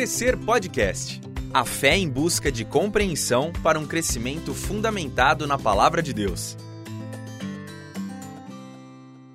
Crescer Podcast. A fé em busca de compreensão para um crescimento fundamentado na palavra de Deus.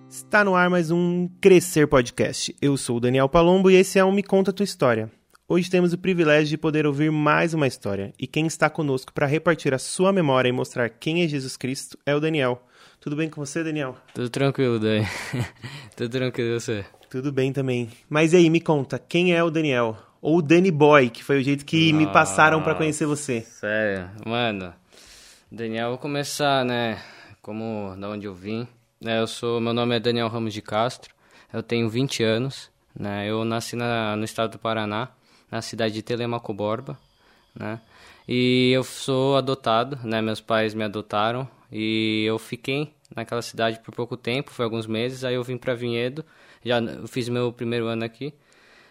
Está no ar mais um Crescer Podcast. Eu sou o Daniel Palombo e esse é o Me Conta Tua História. Hoje temos o privilégio de poder ouvir mais uma história e quem está conosco para repartir a sua memória e mostrar quem é Jesus Cristo é o Daniel. Tudo bem com você, Daniel? Tudo tranquilo, Dani. Tudo tranquilo, você? Tudo bem também. Mas e aí, me conta, quem é o Daniel? Ou o Danny Boy, que foi o jeito que Nossa, me passaram para conhecer você. Sério, mano. Daniel, vou começar, né, como da onde eu vim. É, eu sou, meu nome é Daniel Ramos de Castro. Eu tenho 20 anos, né? Eu nasci na, no estado do Paraná, na cidade de Telemaco Borba, né? E eu sou adotado, né? Meus pais me adotaram e eu fiquei naquela cidade por pouco tempo, foi alguns meses, aí eu vim para Vinhedo, já fiz meu primeiro ano aqui.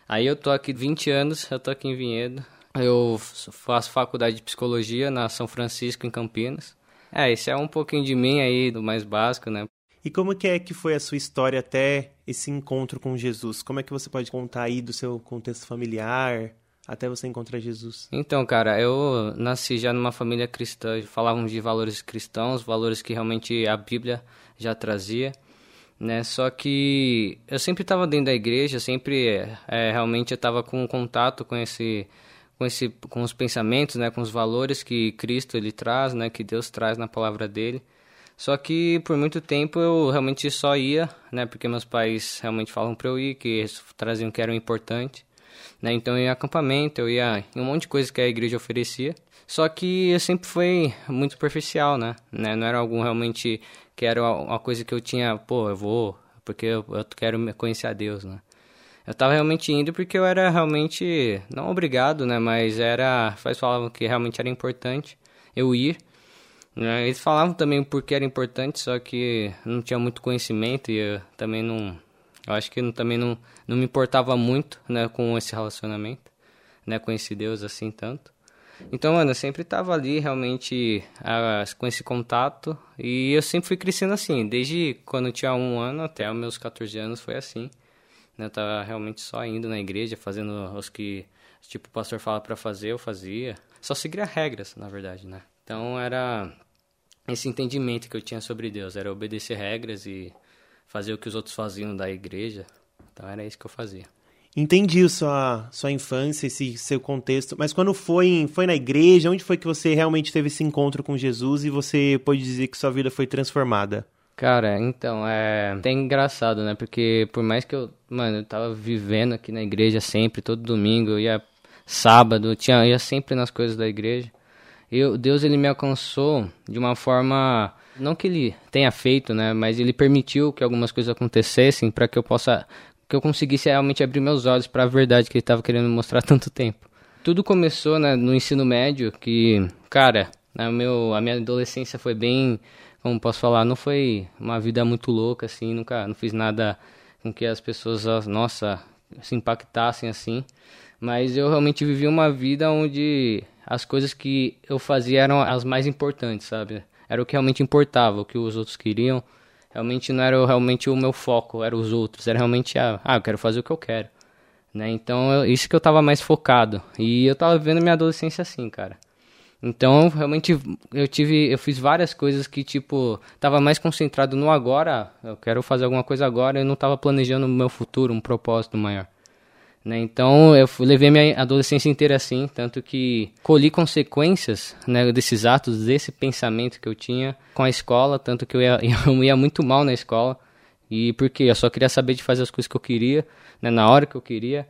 Aí eu tô aqui 20 anos, eu tô aqui em Vinhedo. Eu faço faculdade de psicologia na São Francisco em Campinas. É, esse é um pouquinho de mim aí, do mais básico, né? E como que é que foi a sua história até esse encontro com Jesus? Como é que você pode contar aí do seu contexto familiar? até você encontrar Jesus? Então, cara, eu nasci já numa família cristã, falavam de valores cristãos, valores que realmente a Bíblia já trazia, né? Só que eu sempre estava dentro da igreja, sempre é, realmente eu estava com contato com esse com esse com os pensamentos, né, com os valores que Cristo ele traz, né, que Deus traz na palavra dele. Só que por muito tempo eu realmente só ia, né, porque meus pais realmente falam para eu ir, que traziam que era importante. Né? Então eu ia acampamento, eu ia em um monte de coisa que a igreja oferecia. Só que eu sempre foi muito superficial, né? né? Não era algo realmente que era uma coisa que eu tinha, pô, eu vou porque eu, eu quero conhecer a Deus, né? Eu estava realmente indo porque eu era realmente, não obrigado, né? Mas era, faz falavam que realmente era importante eu ir. Né? Eles falavam também porque era importante, só que não tinha muito conhecimento e eu também não, eu acho que também não, não me importava muito, né, com esse relacionamento, né, esse Deus assim tanto. Então, mano, eu sempre tava ali realmente uh, com esse contato e eu sempre fui crescendo assim, desde quando eu tinha um ano até os meus 14 anos foi assim. Né, eu tava realmente só indo na igreja, fazendo os que, tipo, o pastor fala para fazer, eu fazia. Só seguia regras, na verdade, né. Então, era esse entendimento que eu tinha sobre Deus, era obedecer regras e fazer o que os outros faziam da igreja. Então era isso que eu fazia. Entendi sua, sua infância, esse seu contexto, mas quando foi, foi na igreja, onde foi que você realmente teve esse encontro com Jesus e você pode dizer que sua vida foi transformada? Cara, então, é até engraçado, né? Porque por mais que eu, mano, eu tava vivendo aqui na igreja sempre, todo domingo, eu ia sábado, eu tinha, eu ia sempre nas coisas da igreja. Eu, Deus, ele me alcançou de uma forma não que ele tenha feito, né, mas ele permitiu que algumas coisas acontecessem para que eu possa que eu conseguisse realmente abrir meus olhos para a verdade que ele estava querendo mostrar há tanto tempo. Tudo começou né, no ensino médio, que, cara, né, meu, a minha adolescência foi bem, como posso falar, não foi uma vida muito louca, assim, nunca, não fiz nada com que as pessoas, nossa, se impactassem assim, mas eu realmente vivi uma vida onde as coisas que eu fazia eram as mais importantes, sabe? era o que realmente importava, o que os outros queriam. Realmente não era realmente o meu foco, eram os outros, era realmente a, ah, eu quero fazer o que eu quero. Né? Então, eu, isso que eu tava mais focado. E eu tava vivendo minha adolescência assim, cara. Então, realmente eu tive, eu fiz várias coisas que tipo, tava mais concentrado no agora, eu quero fazer alguma coisa agora, eu não tava planejando o meu futuro, um propósito maior. Né? Então eu levei minha adolescência inteira assim, tanto que colhi consequências né, desses atos, desse pensamento que eu tinha com a escola, tanto que eu ia, eu ia muito mal na escola, e porque eu só queria saber de fazer as coisas que eu queria, né, na hora que eu queria,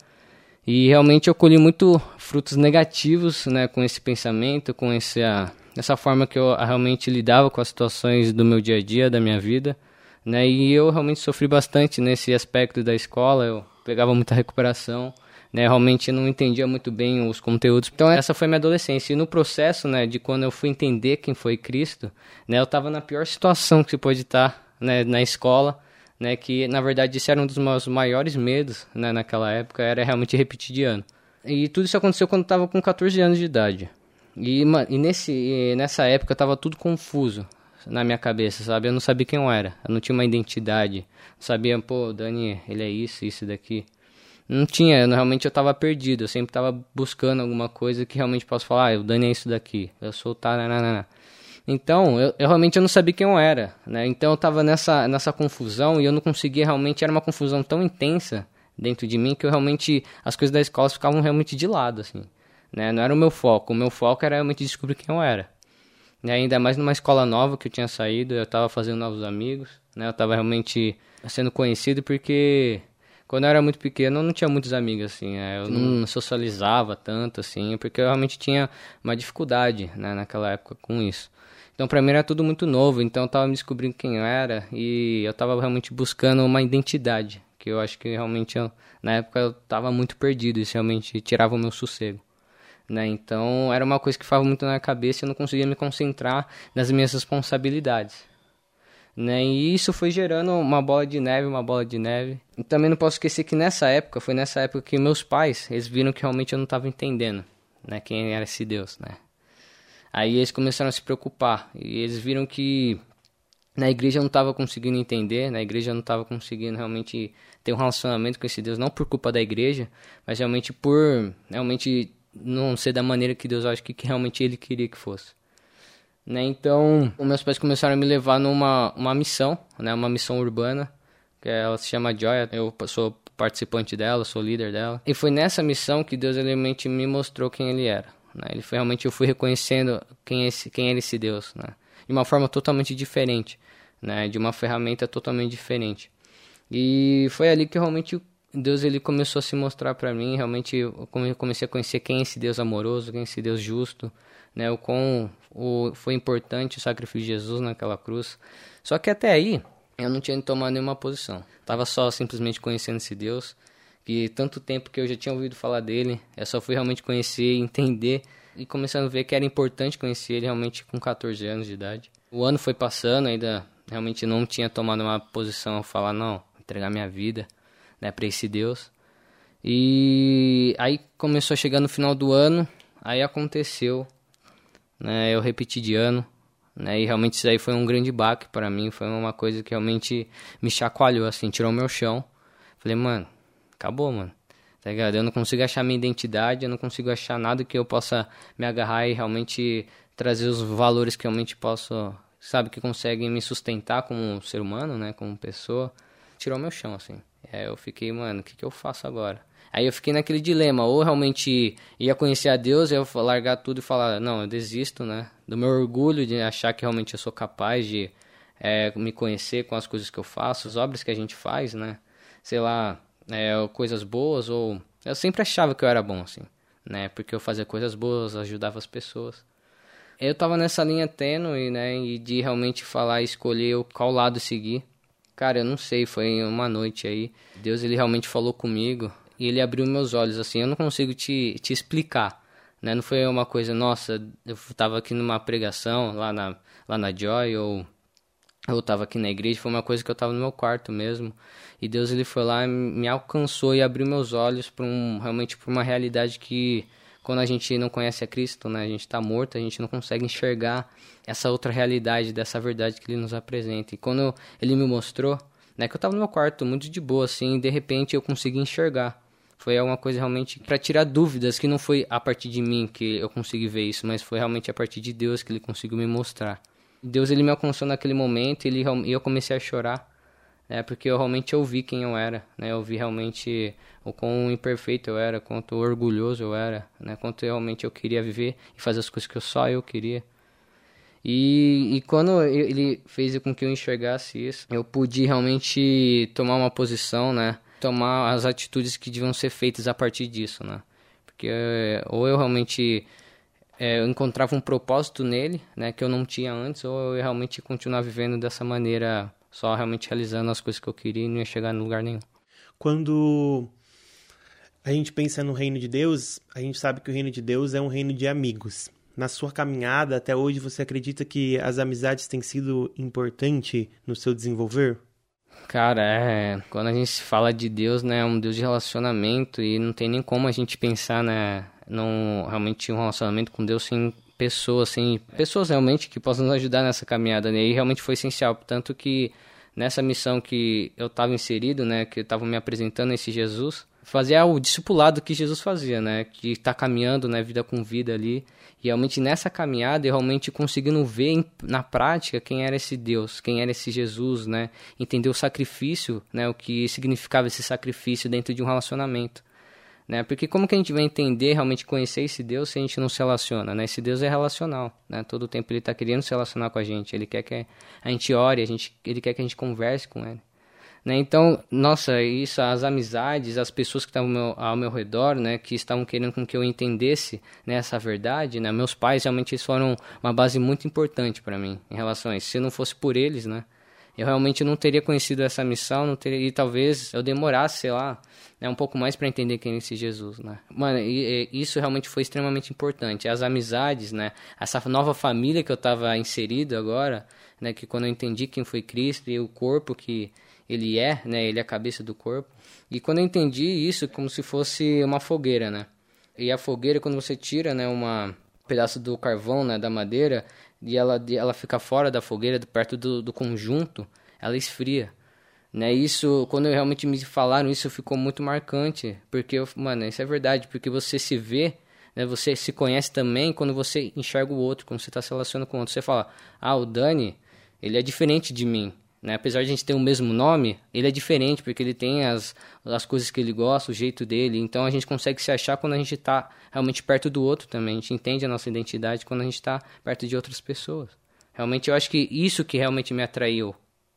e realmente eu colhi muito frutos negativos né, com esse pensamento, com essa, essa forma que eu realmente lidava com as situações do meu dia a dia, da minha vida, né, e eu realmente sofri bastante nesse aspecto da escola, eu pegava muita recuperação, né? Realmente não entendia muito bem os conteúdos. Então essa foi minha adolescência. E no processo, né, de quando eu fui entender quem foi Cristo, né, eu estava na pior situação que se pode estar, né, na escola, né, que na verdade isso era um dos meus maiores medos, né, naquela época, era realmente repetir de ano. E tudo isso aconteceu quando eu estava com 14 anos de idade. E, e, nesse, e nessa época estava tudo confuso na minha cabeça, sabe? Eu não sabia quem eu era, eu não tinha uma identidade, não sabia, pô, Dani, ele é isso, isso daqui. não tinha, eu, realmente eu tava perdido, eu sempre tava buscando alguma coisa que realmente posso falar, ah, o Dani é isso daqui, eu sou taranana. Então, eu, eu, realmente eu não sabia quem eu era, né? Então eu tava nessa, nessa confusão e eu não conseguia realmente, era uma confusão tão intensa dentro de mim que eu realmente, as coisas da escola ficavam realmente de lado, assim, né? Não era o meu foco, o meu foco era realmente descobrir quem eu era. E ainda mais numa escola nova que eu tinha saído, eu tava fazendo novos amigos, né? Eu tava realmente sendo conhecido porque quando eu era muito pequeno, eu não tinha muitos amigos, assim. É, eu não socializava tanto, assim, porque eu realmente tinha uma dificuldade, né, naquela época com isso. Então, pra mim era tudo muito novo, então eu tava me descobrindo quem eu era e eu tava realmente buscando uma identidade, que eu acho que realmente, eu, na época, eu tava muito perdido, isso realmente tirava o meu sossego. Né? Então, era uma coisa que ficava muito na cabeça e eu não conseguia me concentrar nas minhas responsabilidades. Né? E isso foi gerando uma bola de neve, uma bola de neve. E também não posso esquecer que nessa época, foi nessa época que meus pais, eles viram que realmente eu não estava entendendo, né, quem era esse Deus, né? Aí eles começaram a se preocupar e eles viram que na igreja eu não estava conseguindo entender, na igreja eu não estava conseguindo realmente ter um relacionamento com esse Deus, não por culpa da igreja, mas realmente por realmente não ser da maneira que Deus acha que, que realmente ele queria que fosse. Né? Então, meus pais começaram a me levar numa uma missão, né? uma missão urbana, que ela se chama Joy, eu sou participante dela, sou líder dela. E foi nessa missão que Deus realmente me mostrou quem ele era. Né? Ele foi realmente eu fui reconhecendo quem é esse, quem era esse Deus, né? De uma forma totalmente diferente, né? De uma ferramenta totalmente diferente. E foi ali que realmente Deus ele começou a se mostrar para mim, realmente eu comecei a conhecer quem é esse Deus amoroso, quem é esse Deus justo, né? O quão o, foi importante o sacrifício de Jesus naquela cruz. Só que até aí eu não tinha tomado nenhuma posição. Tava só simplesmente conhecendo esse Deus, que tanto tempo que eu já tinha ouvido falar dele, eu só fui realmente conhecer, entender e começando a ver que era importante conhecer ele realmente com 14 anos de idade. O ano foi passando, ainda realmente não tinha tomado uma posição a falar não, entregar minha vida, né, para esse Deus. E aí começou a chegar no final do ano, aí aconteceu né? Eu repeti de ano, né? E realmente isso aí foi um grande baque para mim, foi uma coisa que realmente me chacoalhou, assim, tirou meu chão. Falei, mano, acabou, mano. Tá ligado? Eu não consigo achar minha identidade, eu não consigo achar nada que eu possa me agarrar e realmente trazer os valores que realmente posso, sabe, que conseguem me sustentar como ser humano, né, como pessoa. Tirou meu chão, assim. É, eu fiquei, mano, o que, que eu faço agora? Aí eu fiquei naquele dilema, ou realmente ia conhecer a Deus, eu ia largar tudo e falar, não, eu desisto, né? Do meu orgulho de achar que realmente eu sou capaz de é, me conhecer com as coisas que eu faço, as obras que a gente faz, né? Sei lá, é, coisas boas, ou... Eu sempre achava que eu era bom, assim, né? Porque eu fazia coisas boas, ajudava as pessoas. Eu tava nessa linha tênue, né? E de realmente falar, escolher qual lado seguir. Cara, eu não sei, foi uma noite aí. Deus, ele realmente falou comigo e ele abriu meus olhos, assim, eu não consigo te, te explicar, né? Não foi uma coisa, nossa, eu tava aqui numa pregação lá na, lá na Joy, ou eu tava aqui na igreja, foi uma coisa que eu tava no meu quarto mesmo, e Deus ele foi lá, me alcançou e abriu meus olhos para um, realmente para uma realidade que quando a gente não conhece a Cristo, né, a gente está morto, a gente não consegue enxergar essa outra realidade, dessa verdade que ele nos apresenta. E quando ele me mostrou, né, que eu estava no meu quarto muito de boa assim, e de repente eu consegui enxergar foi alguma coisa realmente para tirar dúvidas, que não foi a partir de mim que eu consegui ver isso, mas foi realmente a partir de Deus que ele conseguiu me mostrar. Deus ele me alcançou naquele momento e eu comecei a chorar, né, porque eu realmente ouvi quem eu era, né, eu vi realmente o quão imperfeito eu era, quanto orgulhoso eu era, né, quanto realmente eu queria viver e fazer as coisas que eu só eu queria. E, e quando ele fez com que eu enxergasse isso, eu pude realmente tomar uma posição, né, tomar as atitudes que deviam ser feitas a partir disso, né? Porque ou eu realmente é, eu encontrava um propósito nele, né, que eu não tinha antes, ou eu realmente continuar vivendo dessa maneira, só realmente realizando as coisas que eu queria e não ia chegar em lugar nenhum. Quando a gente pensa no reino de Deus, a gente sabe que o reino de Deus é um reino de amigos. Na sua caminhada até hoje, você acredita que as amizades têm sido importante no seu desenvolver? Cara, é. Quando a gente fala de Deus, né? É um Deus de relacionamento e não tem nem como a gente pensar, né? Num realmente um relacionamento com Deus sem pessoas, sem pessoas realmente que possam nos ajudar nessa caminhada, né? E realmente foi essencial. Tanto que nessa missão que eu estava inserido, né, que eu estava me apresentando esse Jesus, fazer o discipulado que Jesus fazia, né, que está caminhando, né, vida com vida ali, e realmente nessa caminhada, eu realmente conseguindo ver na prática quem era esse Deus, quem era esse Jesus, né, entender o sacrifício, né, o que significava esse sacrifício dentro de um relacionamento. Né? Porque como que a gente vai entender, realmente conhecer esse Deus se a gente não se relaciona, né? Esse Deus é relacional, né? Todo o tempo ele está querendo se relacionar com a gente, ele quer que a gente ore, a gente, ele quer que a gente converse com ele. Né? Então, nossa, isso, as amizades, as pessoas que estavam ao meu, ao meu redor, né, que estavam querendo com que eu entendesse né, essa verdade, né, meus pais realmente foram uma base muito importante para mim em relação a isso. Se não fosse por eles, né, eu realmente não teria conhecido essa missão, não teria, e talvez eu demorasse, sei lá, né, um pouco mais para entender quem é esse Jesus, né? Mano, e, e, isso realmente foi extremamente importante. As amizades, né? Essa nova família que eu estava inserido agora, né? Que quando eu entendi quem foi Cristo e o corpo que ele é, né? Ele é a cabeça do corpo. E quando eu entendi isso, como se fosse uma fogueira, né? E a fogueira, quando você tira, né? Uma um pedaço do carvão, né? Da madeira e ela, ela fica fora da fogueira, perto do, do conjunto, ela esfria. Né, isso, quando realmente me falaram isso, ficou muito marcante, porque, eu, mano, isso é verdade, porque você se vê, né, você se conhece também quando você enxerga o outro, quando você está se relacionando com o outro. Você fala, ah, o Dani, ele é diferente de mim, né? Apesar de a gente ter o mesmo nome, ele é diferente porque ele tem as, as coisas que ele gosta, o jeito dele. Então a gente consegue se achar quando a gente está realmente perto do outro também. A gente entende a nossa identidade quando a gente está perto de outras pessoas. Realmente eu acho que isso que realmente me atraiu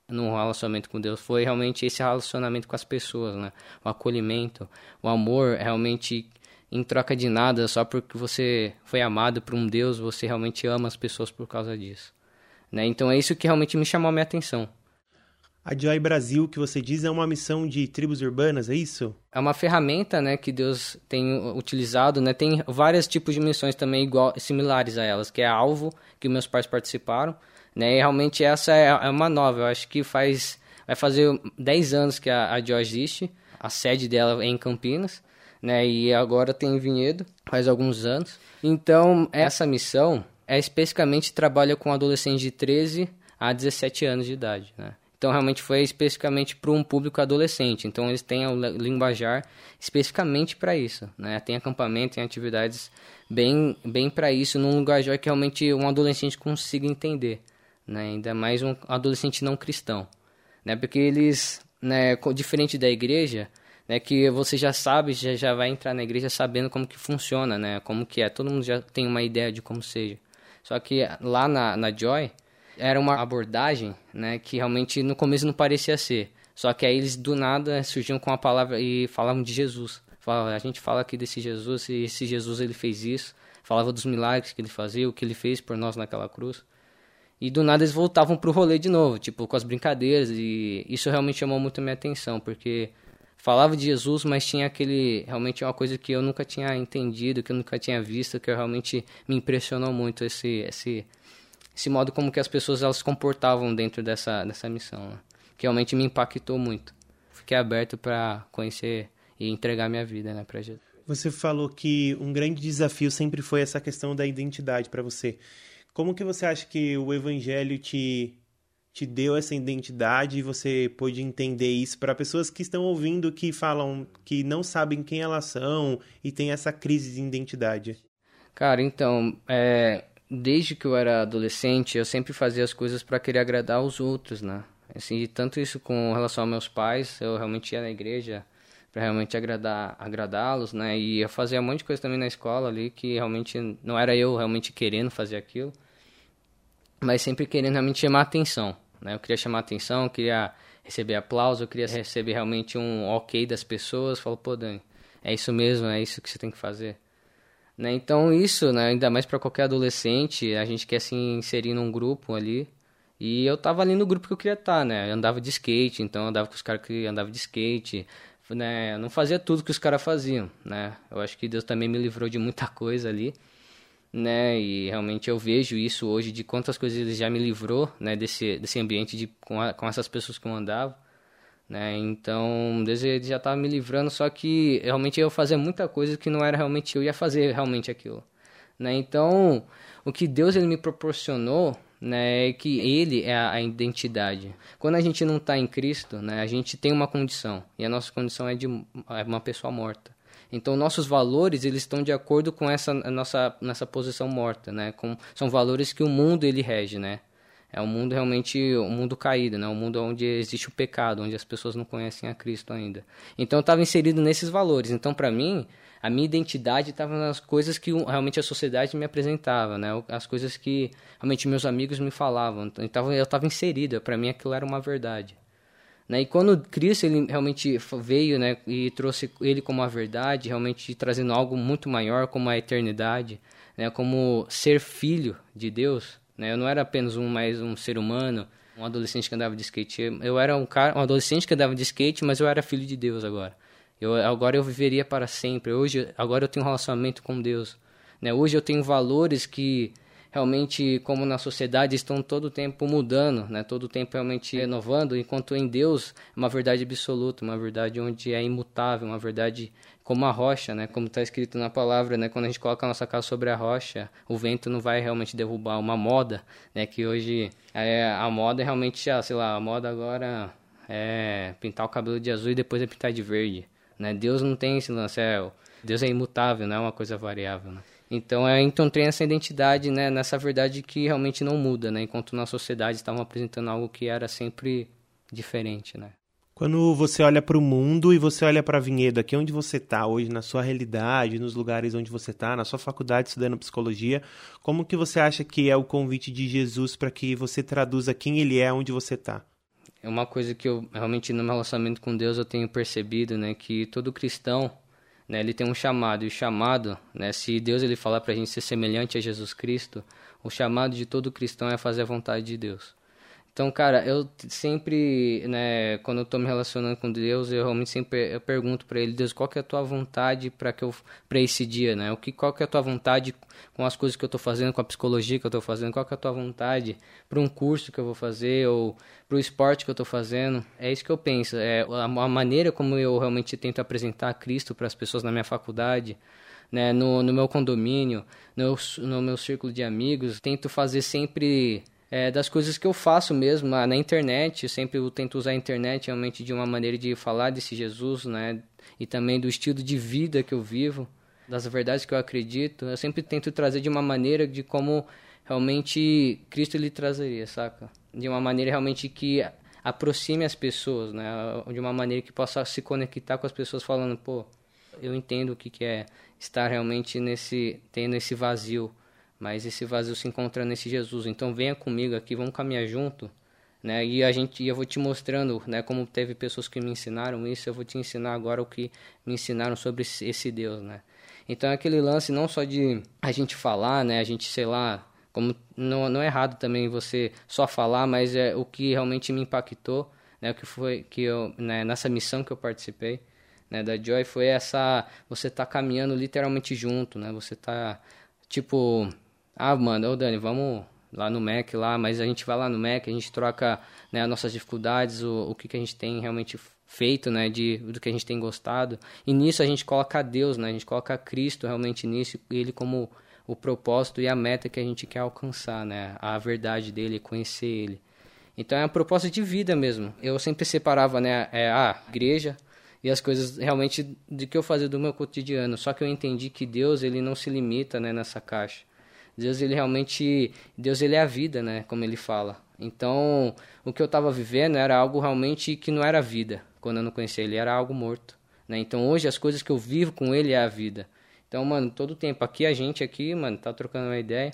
no relacionamento com Deus foi realmente esse relacionamento com as pessoas, né? O acolhimento, o amor realmente em troca de nada, só porque você foi amado por um Deus, você realmente ama as pessoas por causa disso. Né? Então é isso que realmente me chamou a minha atenção. A Joy Brasil, que você diz, é uma missão de tribos urbanas, é isso? É uma ferramenta, né, que Deus tem utilizado, né? Tem vários tipos de missões também igual, similares a elas, que é a Alvo, que meus pais participaram, né? E realmente essa é, é uma nova, eu acho que faz vai fazer 10 anos que a, a Joy existe. A sede dela é em Campinas, né? E agora tem em Vinhedo, faz alguns anos. Então, essa missão é especificamente trabalha com adolescentes de 13 a 17 anos de idade, né? Então, realmente foi especificamente para um público adolescente. Então, eles têm o linguajar especificamente para isso. Né? Tem acampamento, tem atividades bem, bem para isso, num linguajar que realmente um adolescente consiga entender. Né? Ainda mais um adolescente não cristão. Né? Porque eles, né, diferente da igreja, né, que você já sabe, já, já vai entrar na igreja sabendo como que funciona, né? como que é. Todo mundo já tem uma ideia de como seja. Só que lá na, na Joy era uma abordagem, né, que realmente no começo não parecia ser. Só que aí eles do nada surgiam com a palavra e falavam de Jesus. Falavam, a gente fala aqui desse Jesus e esse Jesus ele fez isso. Falava dos milagres que ele fazia, o que ele fez por nós naquela cruz. E do nada eles voltavam pro rolê de novo, tipo, com as brincadeiras. E isso realmente chamou muito a minha atenção, porque falava de Jesus, mas tinha aquele. Realmente uma coisa que eu nunca tinha entendido, que eu nunca tinha visto, que realmente me impressionou muito esse, esse, esse modo como que as pessoas elas se comportavam dentro dessa, dessa missão, né? que realmente me impactou muito. Fiquei aberto para conhecer e entregar minha vida, né, para Jesus. Você falou que um grande desafio sempre foi essa questão da identidade para você. Como que você acha que o evangelho te te deu essa identidade e você pôde entender isso para pessoas que estão ouvindo que falam que não sabem quem elas são e tem essa crise de identidade? Cara, então, é, desde que eu era adolescente, eu sempre fazia as coisas para querer agradar os outros, né? Assim, tanto isso com relação aos meus pais, eu realmente ia na igreja para realmente agradar agradá-los, né? E eu fazia um monte de coisa também na escola ali que realmente não era eu realmente querendo fazer aquilo, mas sempre querendo realmente chamar atenção, né? Eu queria chamar atenção, eu queria receber aplauso, eu queria receber realmente um ok das pessoas, falou, pô, Dani, é isso mesmo, é isso que você tem que fazer. Né? Então isso, né, ainda mais para qualquer adolescente, a gente quer se inserir num grupo ali. E eu tava ali no grupo que eu queria estar, tá, né? Eu andava de skate, então eu andava com os caras que andavam de skate, né? Eu não fazia tudo que os caras faziam, né? Eu acho que Deus também me livrou de muita coisa ali, né? E realmente eu vejo isso hoje de quantas coisas ele já me livrou, né, desse desse ambiente de com, a, com essas pessoas que eu andava né? Então, Deus já estava me livrando, só que realmente eu fazia muita coisa que não era realmente eu ia fazer realmente aquilo, né? Então, o que Deus ele me proporcionou, né, é que ele é a, a identidade. Quando a gente não está em Cristo, né, a gente tem uma condição, e a nossa condição é de é uma pessoa morta. Então, nossos valores, eles estão de acordo com essa nossa, nossa posição morta, né? Com, são valores que o mundo, ele rege, né? É um mundo realmente, um mundo caído, né? Um mundo onde existe o pecado, onde as pessoas não conhecem a Cristo ainda. Então, eu estava inserido nesses valores. Então, para mim, a minha identidade estava nas coisas que realmente a sociedade me apresentava, né? As coisas que realmente meus amigos me falavam. Então, eu estava inserido. Para mim, aquilo era uma verdade. Né? E quando Cristo ele realmente veio né, e trouxe ele como a verdade, realmente trazendo algo muito maior, como a eternidade, né, como ser filho de Deus, né? eu não era apenas um mais um ser humano, um adolescente que andava de skate. Eu era um cara, um adolescente que andava de skate, mas eu era filho de Deus agora. Eu, agora eu viveria para sempre. Hoje, agora eu tenho um relacionamento com Deus. Né? Hoje eu tenho valores que realmente, como na sociedade, estão todo o tempo mudando, né? todo o tempo realmente renovando, enquanto em Deus é uma verdade absoluta, uma verdade onde é imutável, uma verdade como a rocha, né? como está escrito na palavra, né? quando a gente coloca a nossa casa sobre a rocha, o vento não vai realmente derrubar uma moda, né? que hoje é, a moda é realmente, ah, sei lá, a moda agora é pintar o cabelo de azul e depois é pintar de verde. Né? Deus não tem esse lance, é, Deus é imutável, não é uma coisa variável. Né? Então, é, então tem essa identidade, né, nessa verdade que realmente não muda, né, enquanto na sociedade estavam apresentando algo que era sempre diferente, né. Quando você olha para o mundo e você olha para a Vinhedo, aqui onde você está hoje, na sua realidade, nos lugares onde você está, na sua faculdade estudando psicologia, como que você acha que é o convite de Jesus para que você traduza quem ele é onde você está? É uma coisa que eu realmente no meu relacionamento com Deus eu tenho percebido, né, que todo cristão né, ele tem um chamado e o chamado, né, se Deus ele falar para a gente ser semelhante a Jesus Cristo, o chamado de todo cristão é fazer a vontade de Deus. Então, cara, eu sempre, né, quando eu tô me relacionando com Deus, eu realmente sempre eu pergunto para ele, Deus, qual que é a tua vontade para que eu para esse dia, né? O que qual que é a tua vontade com as coisas que eu tô fazendo, com a psicologia que eu tô fazendo, qual que é a tua vontade para um curso que eu vou fazer ou para o esporte que eu tô fazendo? É isso que eu penso, é a, maneira como eu realmente tento apresentar Cristo para as pessoas na minha faculdade. Né, no, no meu condomínio, no, no meu círculo de amigos, tento fazer sempre é, das coisas que eu faço mesmo na, na internet. Eu sempre tento usar a internet realmente de uma maneira de falar desse Jesus, né? E também do estilo de vida que eu vivo, das verdades que eu acredito. Eu sempre tento trazer de uma maneira de como realmente Cristo lhe trazeria, saca? De uma maneira realmente que aproxime as pessoas, né? De uma maneira que possa se conectar com as pessoas falando, pô, eu entendo o que, que é estar realmente nesse tendo esse vazio mas esse vazio se encontra nesse Jesus. Então venha comigo aqui, vamos caminhar junto, né? E a gente, eu vou te mostrando, né? Como teve pessoas que me ensinaram isso, eu vou te ensinar agora o que me ensinaram sobre esse Deus, né? Então é aquele lance não só de a gente falar, né? A gente sei lá, como não, não é errado também você só falar, mas é o que realmente me impactou, né? O que foi que eu né, nessa missão que eu participei. Né, da Joy foi essa você tá caminhando literalmente junto, né? Você tá tipo ah, mano, ô Dani, vamos lá no Mac lá, mas a gente vai lá no Mac, a gente troca né, as nossas dificuldades, o, o que, que a gente tem realmente feito, né, de, do que a gente tem gostado. E nisso a gente coloca Deus, né, a gente coloca Cristo realmente nisso, ele como o propósito e a meta que a gente quer alcançar, né, a verdade dele, conhecer ele. Então é uma proposta de vida mesmo. Eu sempre separava, né, é, a igreja e as coisas realmente de que eu fazia do meu cotidiano. Só que eu entendi que Deus, ele não se limita, né, nessa caixa. Deus ele realmente, Deus ele é a vida, né, como ele fala. Então, o que eu estava vivendo era algo realmente que não era vida, quando eu não conhecia ele, era algo morto, né? Então, hoje as coisas que eu vivo com ele é a vida. Então, mano, todo tempo aqui a gente aqui, mano, tá trocando uma ideia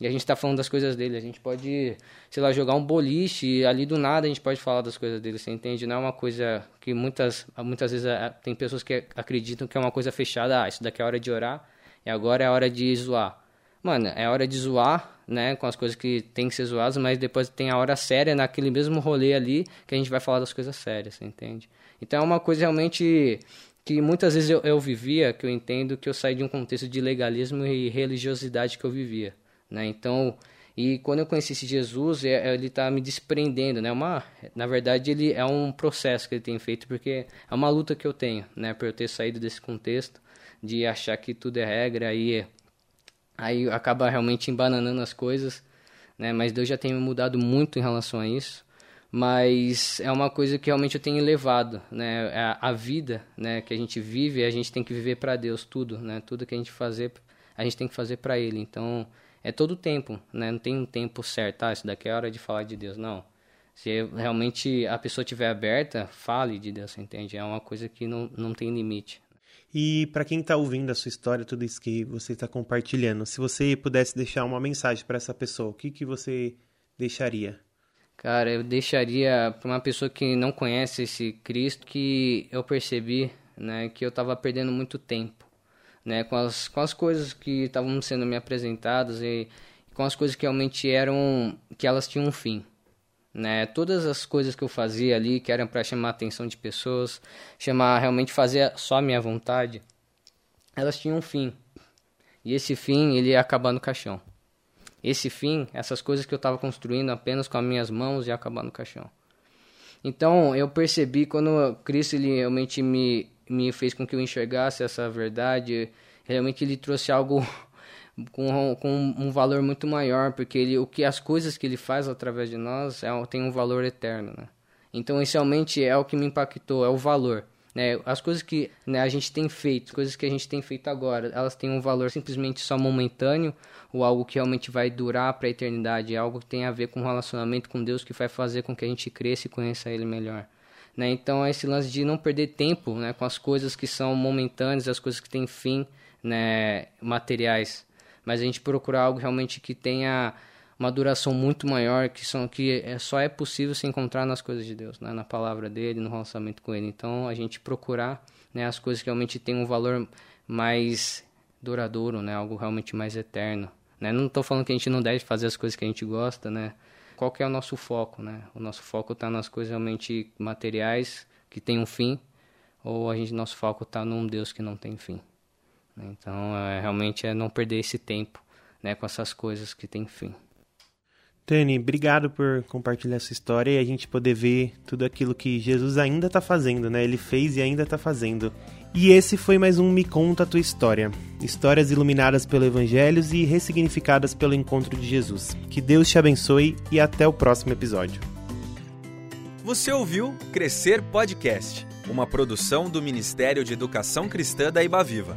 e a gente tá falando das coisas dele. A gente pode, sei lá, jogar um boliche e ali do nada a gente pode falar das coisas dele, você entende? Não é uma coisa que muitas muitas vezes é, tem pessoas que acreditam que é uma coisa fechada, ah, isso daqui é hora de orar e agora é a hora de zoar mano, é hora de zoar, né, com as coisas que tem que ser zoadas, mas depois tem a hora séria naquele mesmo rolê ali que a gente vai falar das coisas sérias, entende? Então é uma coisa realmente que muitas vezes eu, eu vivia, que eu entendo que eu saí de um contexto de legalismo e religiosidade que eu vivia, né? Então, e quando eu conheci esse Jesus, é, ele está me desprendendo, né? Uma, na verdade, ele é um processo que ele tem feito, porque é uma luta que eu tenho, né? Por eu ter saído desse contexto de achar que tudo é regra e aí acaba realmente embananando as coisas, né? Mas Deus já tem mudado muito em relação a isso. Mas é uma coisa que realmente eu tenho levado, né? A, é a vida, né? Que a gente vive, a gente tem que viver para Deus tudo, né? Tudo que a gente fazer, a gente tem que fazer para Ele. Então é todo o tempo, né? Não tem um tempo certo, ah, isso daqui é hora de falar de Deus, não. Se realmente a pessoa estiver aberta, fale de Deus, entende? É uma coisa que não, não tem limite. E para quem está ouvindo a sua história, tudo isso que você está compartilhando, se você pudesse deixar uma mensagem para essa pessoa, o que, que você deixaria? Cara, eu deixaria para uma pessoa que não conhece esse Cristo que eu percebi, né, que eu estava perdendo muito tempo, né, com as com as coisas que estavam sendo me apresentadas e com as coisas que realmente eram que elas tinham um fim, né? Todas as coisas que eu fazia ali, que eram para chamar a atenção de pessoas, chamar realmente fazer só a minha vontade, elas tinham um fim. E esse fim, ele ia acabar no caixão. Esse fim, essas coisas que eu estava construindo apenas com as minhas mãos, ia acabar no caixão. Então, eu percebi quando Cristo ele realmente me me fez com que eu enxergasse essa verdade, realmente ele trouxe algo com, com um valor muito maior, porque ele, o que as coisas que ele faz através de nós é, tem um valor eterno, né? Então, inicialmente é o que me impactou, é o valor. Né? As coisas que né, a gente tem feito, coisas que a gente tem feito agora, elas têm um valor simplesmente só momentâneo ou algo que realmente vai durar para a eternidade, é algo que tem a ver com o relacionamento com Deus que vai fazer com que a gente cresça e conheça Ele melhor. Né? Então, é esse lance de não perder tempo né, com as coisas que são momentâneas, as coisas que têm fim né, materiais mas a gente procurar algo realmente que tenha uma duração muito maior, que são que é, só é possível se encontrar nas coisas de Deus, né? na palavra dele, no relacionamento com ele. Então, a gente procurar né, as coisas que realmente têm um valor mais duradouro, né? algo realmente mais eterno. Né? Não estou falando que a gente não deve fazer as coisas que a gente gosta, né? Qual que é o nosso foco, né? O nosso foco está nas coisas realmente materiais que têm um fim, ou a gente nosso foco está num Deus que não tem fim. Né? Então, é, realmente é não perder esse tempo né, com essas coisas que têm fim. Tani, obrigado por compartilhar essa história e a gente poder ver tudo aquilo que Jesus ainda está fazendo, né? Ele fez e ainda está fazendo. E esse foi mais um Me Conta a Tua História. Histórias iluminadas pelo Evangelho e ressignificadas pelo encontro de Jesus. Que Deus te abençoe e até o próximo episódio. Você ouviu Crescer Podcast, uma produção do Ministério de Educação Cristã da Ibaviva.